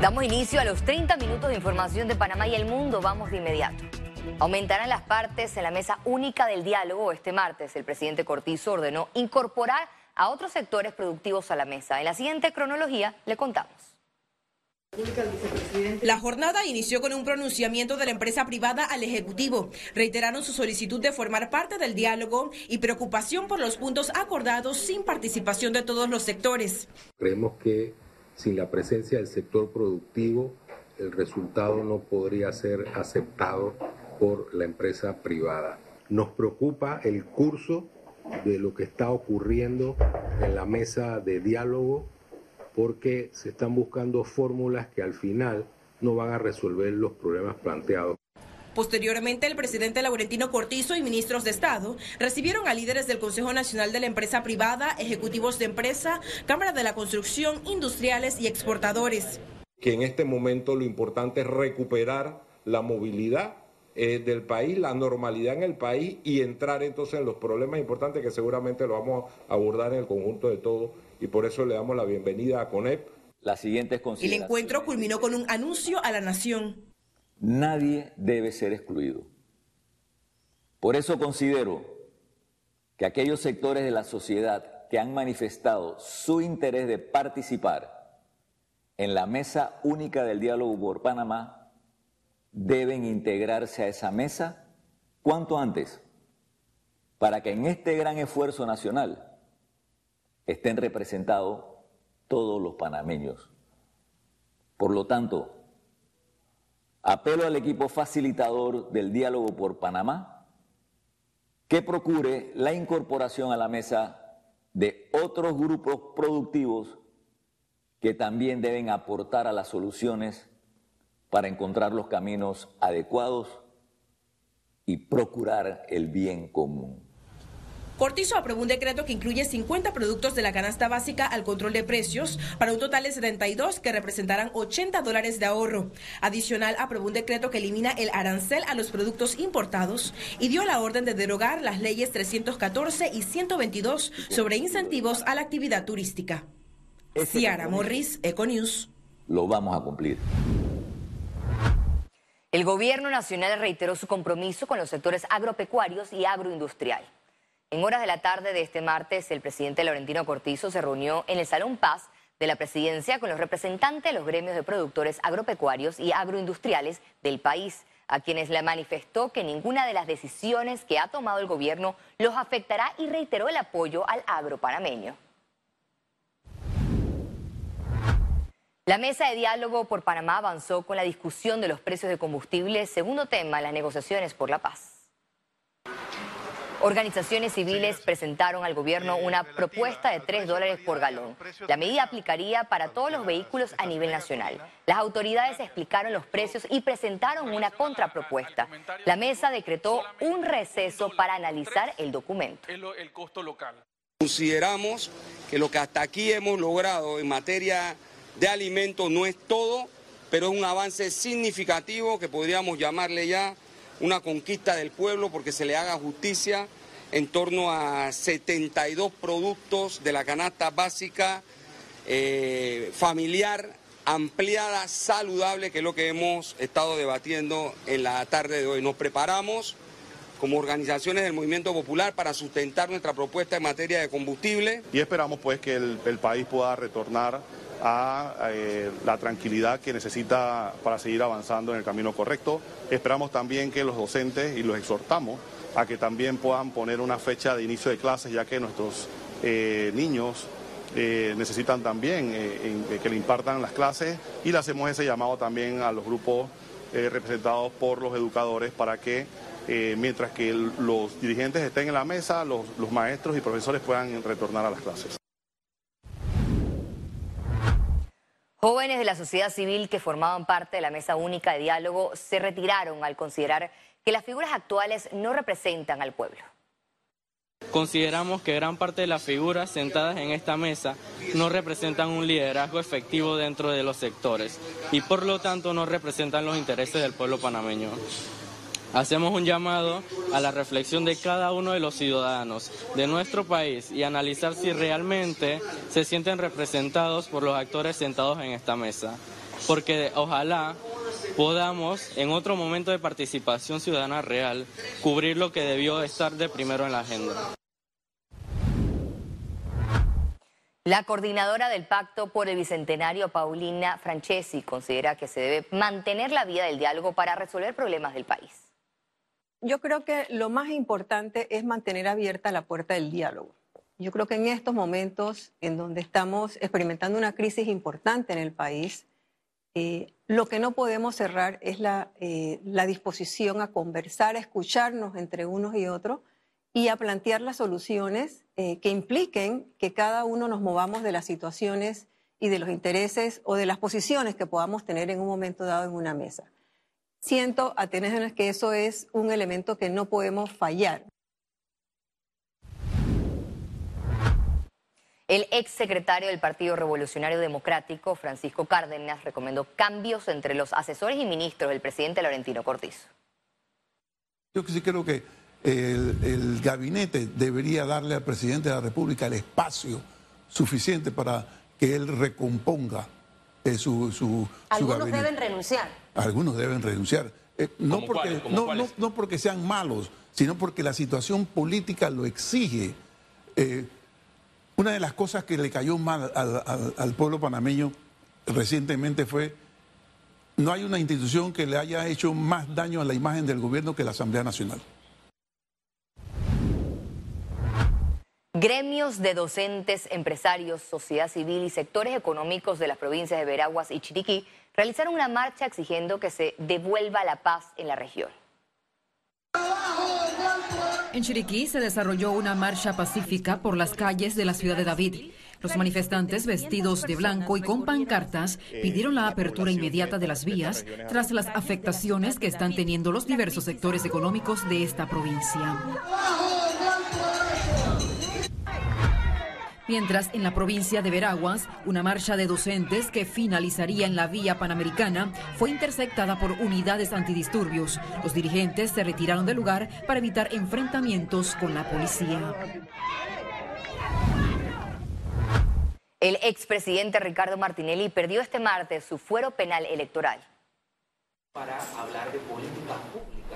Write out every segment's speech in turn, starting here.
Damos inicio a los 30 minutos de información de Panamá y el mundo. Vamos de inmediato. Aumentarán las partes en la mesa única del diálogo. Este martes el presidente Cortizo ordenó incorporar a otros sectores productivos a la mesa. En la siguiente cronología le contamos. La jornada inició con un pronunciamiento de la empresa privada al Ejecutivo. Reiteraron su solicitud de formar parte del diálogo y preocupación por los puntos acordados sin participación de todos los sectores. Creemos que sin la presencia del sector productivo, el resultado no podría ser aceptado por la empresa privada. Nos preocupa el curso de lo que está ocurriendo en la mesa de diálogo porque se están buscando fórmulas que al final no van a resolver los problemas planteados. Posteriormente, el presidente Laurentino Cortizo y ministros de Estado recibieron a líderes del Consejo Nacional de la Empresa Privada, ejecutivos de empresa, Cámara de la Construcción, industriales y exportadores. Que en este momento lo importante es recuperar la movilidad eh, del país, la normalidad en el país y entrar entonces en los problemas importantes que seguramente lo vamos a abordar en el conjunto de todo y por eso le damos la bienvenida a CONEP. Las siguientes El encuentro culminó con un anuncio a la nación. Nadie debe ser excluido. Por eso considero que aquellos sectores de la sociedad que han manifestado su interés de participar en la mesa única del diálogo por Panamá deben integrarse a esa mesa cuanto antes, para que en este gran esfuerzo nacional estén representados todos los panameños. Por lo tanto, Apelo al equipo facilitador del diálogo por Panamá que procure la incorporación a la mesa de otros grupos productivos que también deben aportar a las soluciones para encontrar los caminos adecuados y procurar el bien común. Cortizo aprobó un decreto que incluye 50 productos de la canasta básica al control de precios para un total de 72 que representarán 80 dólares de ahorro. Adicional, aprobó un decreto que elimina el arancel a los productos importados y dio la orden de derogar las leyes 314 y 122 sobre incentivos a la actividad turística. Ciara Morris, Econews. Lo vamos a cumplir. El gobierno nacional reiteró su compromiso con los sectores agropecuarios y agroindustrial. En horas de la tarde de este martes, el presidente Laurentino Cortizo se reunió en el Salón Paz de la presidencia con los representantes de los gremios de productores agropecuarios y agroindustriales del país, a quienes le manifestó que ninguna de las decisiones que ha tomado el gobierno los afectará y reiteró el apoyo al agro panameño. La mesa de diálogo por Panamá avanzó con la discusión de los precios de combustible, segundo tema las negociaciones por la paz. Organizaciones civiles presentaron al gobierno una propuesta de 3 dólares por galón. La medida aplicaría para todos los vehículos a nivel nacional. Las autoridades explicaron los precios y presentaron una contrapropuesta. La mesa decretó un receso para analizar el documento. Consideramos que lo que hasta aquí hemos logrado en materia de alimentos no es todo, pero es un avance significativo que podríamos llamarle ya una conquista del pueblo porque se le haga justicia en torno a 72 productos de la canasta básica eh, familiar ampliada, saludable, que es lo que hemos estado debatiendo en la tarde de hoy. Nos preparamos como organizaciones del movimiento popular para sustentar nuestra propuesta en materia de combustible. Y esperamos pues que el, país pueda retornar a eh, la tranquilidad que necesita para seguir avanzando en el camino correcto. Esperamos también que los docentes, y los exhortamos, a que también puedan poner una fecha de inicio de clases, ya que nuestros eh, niños eh, necesitan también que le impartan las clases y le hacemos ese llamado también a los grupos representados por los educadores para que mientras que los dirigentes estén en la mesa, los maestros y profesores puedan retornar a las clases. Jóvenes de la sociedad civil que formaban parte de la mesa única de diálogo se retiraron al considerar que las figuras actuales no representan al pueblo. Consideramos que gran parte de las figuras sentadas en esta mesa no representan un liderazgo efectivo dentro de los sectores y por lo tanto no representan los intereses del pueblo panameño. Hacemos un llamado a la reflexión de cada uno de los ciudadanos de nuestro país y analizar si realmente se sienten representados por los actores sentados en esta mesa. porque ojalá podamos, en otro momento de participación ciudadana real, cubrir lo que debió estar de primero en la agenda. La coordinadora del Pacto por el Bicentenario, Paulina Francesi, considera que se debe mantener la vía del diálogo para resolver problemas del país. Yo creo que lo más importante es mantener abierta la puerta del diálogo. Yo creo que en estos momentos en donde estamos experimentando una crisis importante en el país, eh, lo que no podemos cerrar es la, eh, la disposición a conversar, a escucharnos entre unos y otros y a plantear las soluciones eh, que impliquen que cada uno nos movamos de las situaciones y de los intereses o de las posiciones que podamos tener en un momento dado en una mesa. Siento a tener que eso es un elemento que no podemos fallar. El ex secretario del Partido Revolucionario Democrático, Francisco Cárdenas, recomendó cambios entre los asesores y ministros del presidente Laurentino Cortizo. Yo sí creo que el, gabinete debería darle al presidente de la República el espacio suficiente para que él recomponga eh, su, su, Algunos deben renunciar. Algunos deben renunciar. Eh, no, porque, no, no, porque sean malos, sino porque la situación política lo exige. Eh, una de las cosas que le cayó mal al pueblo panameño recientemente fue no hay una institución que le haya hecho más daño a la imagen del gobierno que la Asamblea Nacional. Gremios de docentes, empresarios, sociedad civil y sectores económicos de las provincias de Veraguas y Chiriquí realizaron una marcha exigiendo que se devuelva la paz en la región. En Chiriquí se desarrolló una marcha pacífica por las calles de la ciudad de David. Los manifestantes vestidos de blanco y con pancartas pidieron la apertura inmediata de las vías tras las afectaciones que están teniendo los diversos sectores económicos de esta provincia. Mientras en la provincia de Veraguas, una marcha de docentes que finalizaría en la vía panamericana fue interceptada por unidades antidisturbios. Los dirigentes se retiraron del lugar para evitar enfrentamientos con la policía. El expresidente Ricardo Martinelli perdió este martes su fuero penal electoral. Para hablar de política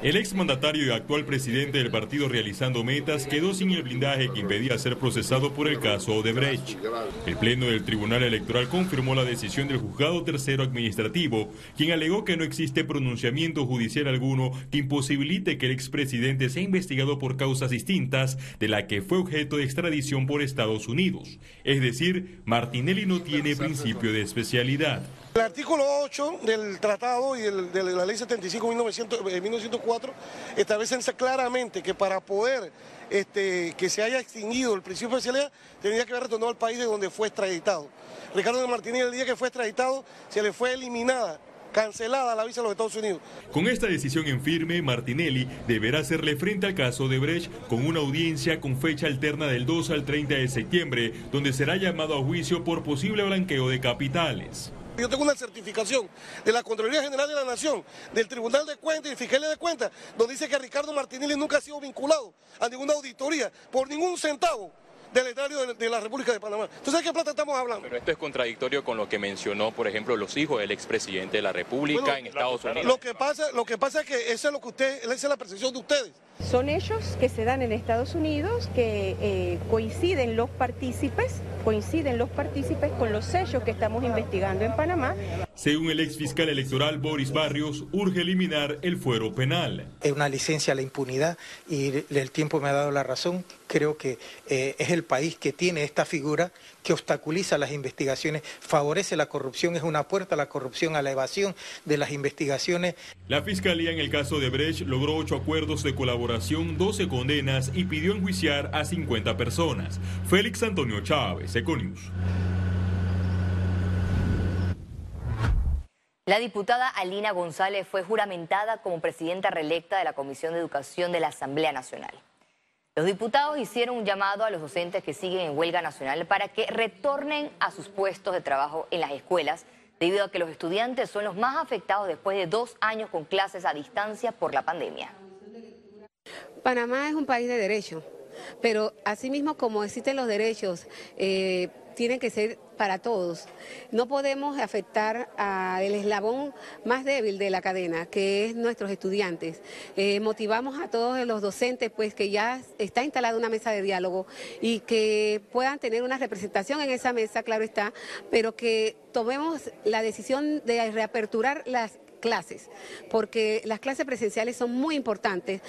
el exmandatario y actual presidente del partido realizando metas quedó sin el blindaje que impedía ser procesado por el caso Odebrecht. El Pleno del Tribunal Electoral confirmó la decisión del Juzgado Tercero Administrativo, quien alegó que no existe pronunciamiento judicial alguno que imposibilite que el expresidente sea investigado por causas distintas de la que fue objeto de extradición por Estados Unidos. Es decir, Martinelli no tiene principio de especialidad. El artículo 8 del tratado y de la ley 75 de 1904 establecen claramente que para poder este, que se haya extinguido el principio de especialidad, tendría que haber retornado al país de donde fue extraditado. Ricardo Martínez, el día que fue extraditado, se le fue eliminada cancelada la visa a los Estados Unidos. Con esta decisión en firme, Martinelli deberá hacerle frente al caso de Brecht con una audiencia con fecha alterna del 2 al 30 de septiembre, donde será llamado a juicio por posible blanqueo de capitales. Yo tengo una certificación de la Contraloría General de la Nación, del Tribunal de Cuentas y Fiscalía de Cuentas, donde dice que Ricardo Martinelli nunca ha sido vinculado a ninguna auditoría por ningún centavo del erario de, la República de Panamá. Entonces, ¿de qué plata estamos hablando? Pero esto es contradictorio con lo que mencionó, por ejemplo, los hijos del expresidente de la República en Estados Unidos. Lo que, pasa, lo que pasa es que eso es lo que usted, esa es la percepción de ustedes. Son hechos que se dan en Estados Unidos, que eh, coinciden los partícipes, coinciden los partícipes con los sellos que estamos investigando en Panamá. Según el ex fiscal electoral Boris Barrios, urge eliminar el fuero penal. Es una licencia a la impunidad y el tiempo me ha dado la razón. Creo que eh, es el país que tiene esta figura que obstaculiza las investigaciones, favorece la corrupción, es una puerta a la corrupción, a la evasión de las investigaciones. La Fiscalía en el caso de Brecht logró ocho acuerdos de colaboración, 12 condenas y pidió enjuiciar a 50 personas. Félix Antonio Chávez, Econius. La diputada Alina González fue juramentada como presidenta reelecta de la Comisión de Educación de la Asamblea Nacional. Los diputados hicieron un llamado a los docentes que siguen en huelga nacional para que retornen a sus puestos de trabajo en las escuelas, debido a que los estudiantes son los más afectados después de dos años con clases a distancia por la pandemia. Panamá es un país de derechos, pero asimismo como existen los derechos, eh, tienen que ser para todos. No podemos afectar al eslabón más débil de la cadena, que es nuestros estudiantes. Eh, motivamos a todos los docentes, pues que ya está instalada una mesa de diálogo y que puedan tener una representación en esa mesa, claro está, pero que tomemos la decisión de reaperturar las clases, porque las clases presenciales son muy importantes.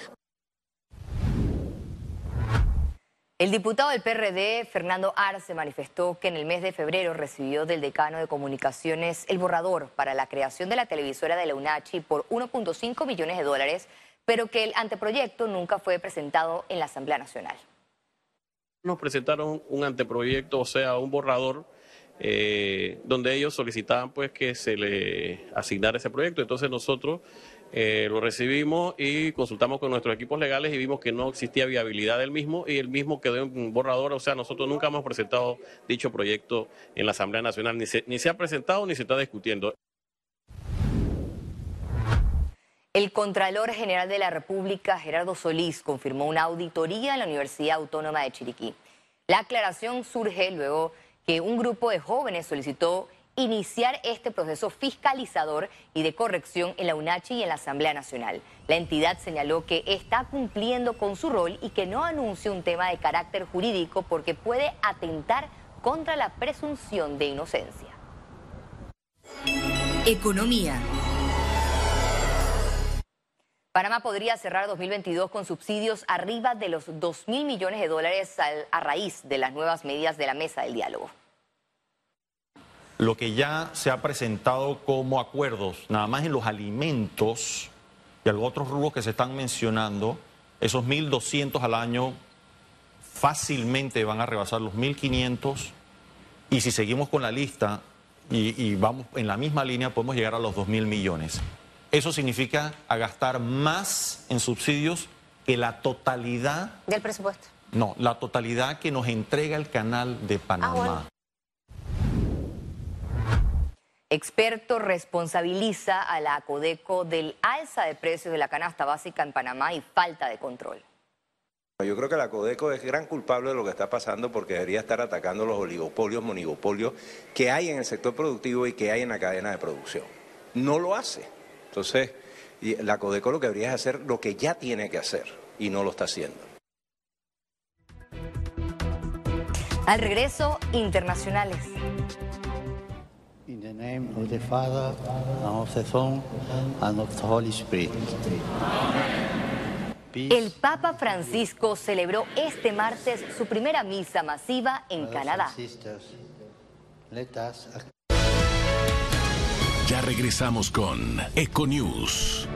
El diputado del PRD, Fernando Arce, manifestó que en el mes de febrero recibió del decano de comunicaciones el borrador para la creación de la televisora de la UNACHI por 1.5 millones de dólares, pero que el anteproyecto nunca fue presentado en la Asamblea Nacional. Nos presentaron un anteproyecto, o sea, un borrador eh, donde ellos solicitaban pues que se le asignara ese proyecto. Entonces nosotros eh, lo recibimos y consultamos con nuestros equipos legales y vimos que no existía viabilidad del mismo y el mismo quedó en borrador. O sea, nosotros nunca hemos presentado dicho proyecto en la Asamblea Nacional, ni se, ni se ha presentado ni se está discutiendo. El Contralor General de la República, Gerardo Solís, confirmó una auditoría en la Universidad Autónoma de Chiriquí. La aclaración surge luego que un grupo de jóvenes solicitó iniciar este proceso fiscalizador y de corrección en la UNACHI y en la Asamblea Nacional. La entidad señaló que está cumpliendo con su rol y que no anuncia un tema de carácter jurídico porque puede atentar contra la presunción de inocencia. Economía. Panamá podría cerrar 2022 con subsidios arriba de los 2 mil millones de dólares a raíz de las nuevas medidas de la mesa del diálogo. Lo que ya se ha presentado como acuerdos, nada más en los alimentos y algunos otros rubros que se están mencionando, esos 1.200 al año fácilmente van a rebasar los 1.500 y si seguimos con la lista y, y, vamos en la misma línea podemos llegar a los 2.000 millones. Eso significa a gastar más en subsidios que la totalidad... Del presupuesto. No, la totalidad que nos entrega el canal de Panamá. Ah, Experto responsabiliza a la Codeco del alza de precios de la canasta básica en Panamá y falta de control. Yo creo que la Codeco es gran culpable de lo que está pasando porque debería estar atacando los oligopolios, monigopolios que hay en el sector productivo y que hay en la cadena de producción. No lo hace. Entonces, la Codeco lo que debería es hacer lo que ya tiene que hacer y no lo está haciendo. Al regreso, internacionales. Name of the Father, and of the Son, and of the Holy Spirit. El Papa Francisco celebró este martes su primera misa masiva en Canadá. Ya regresamos con Econews.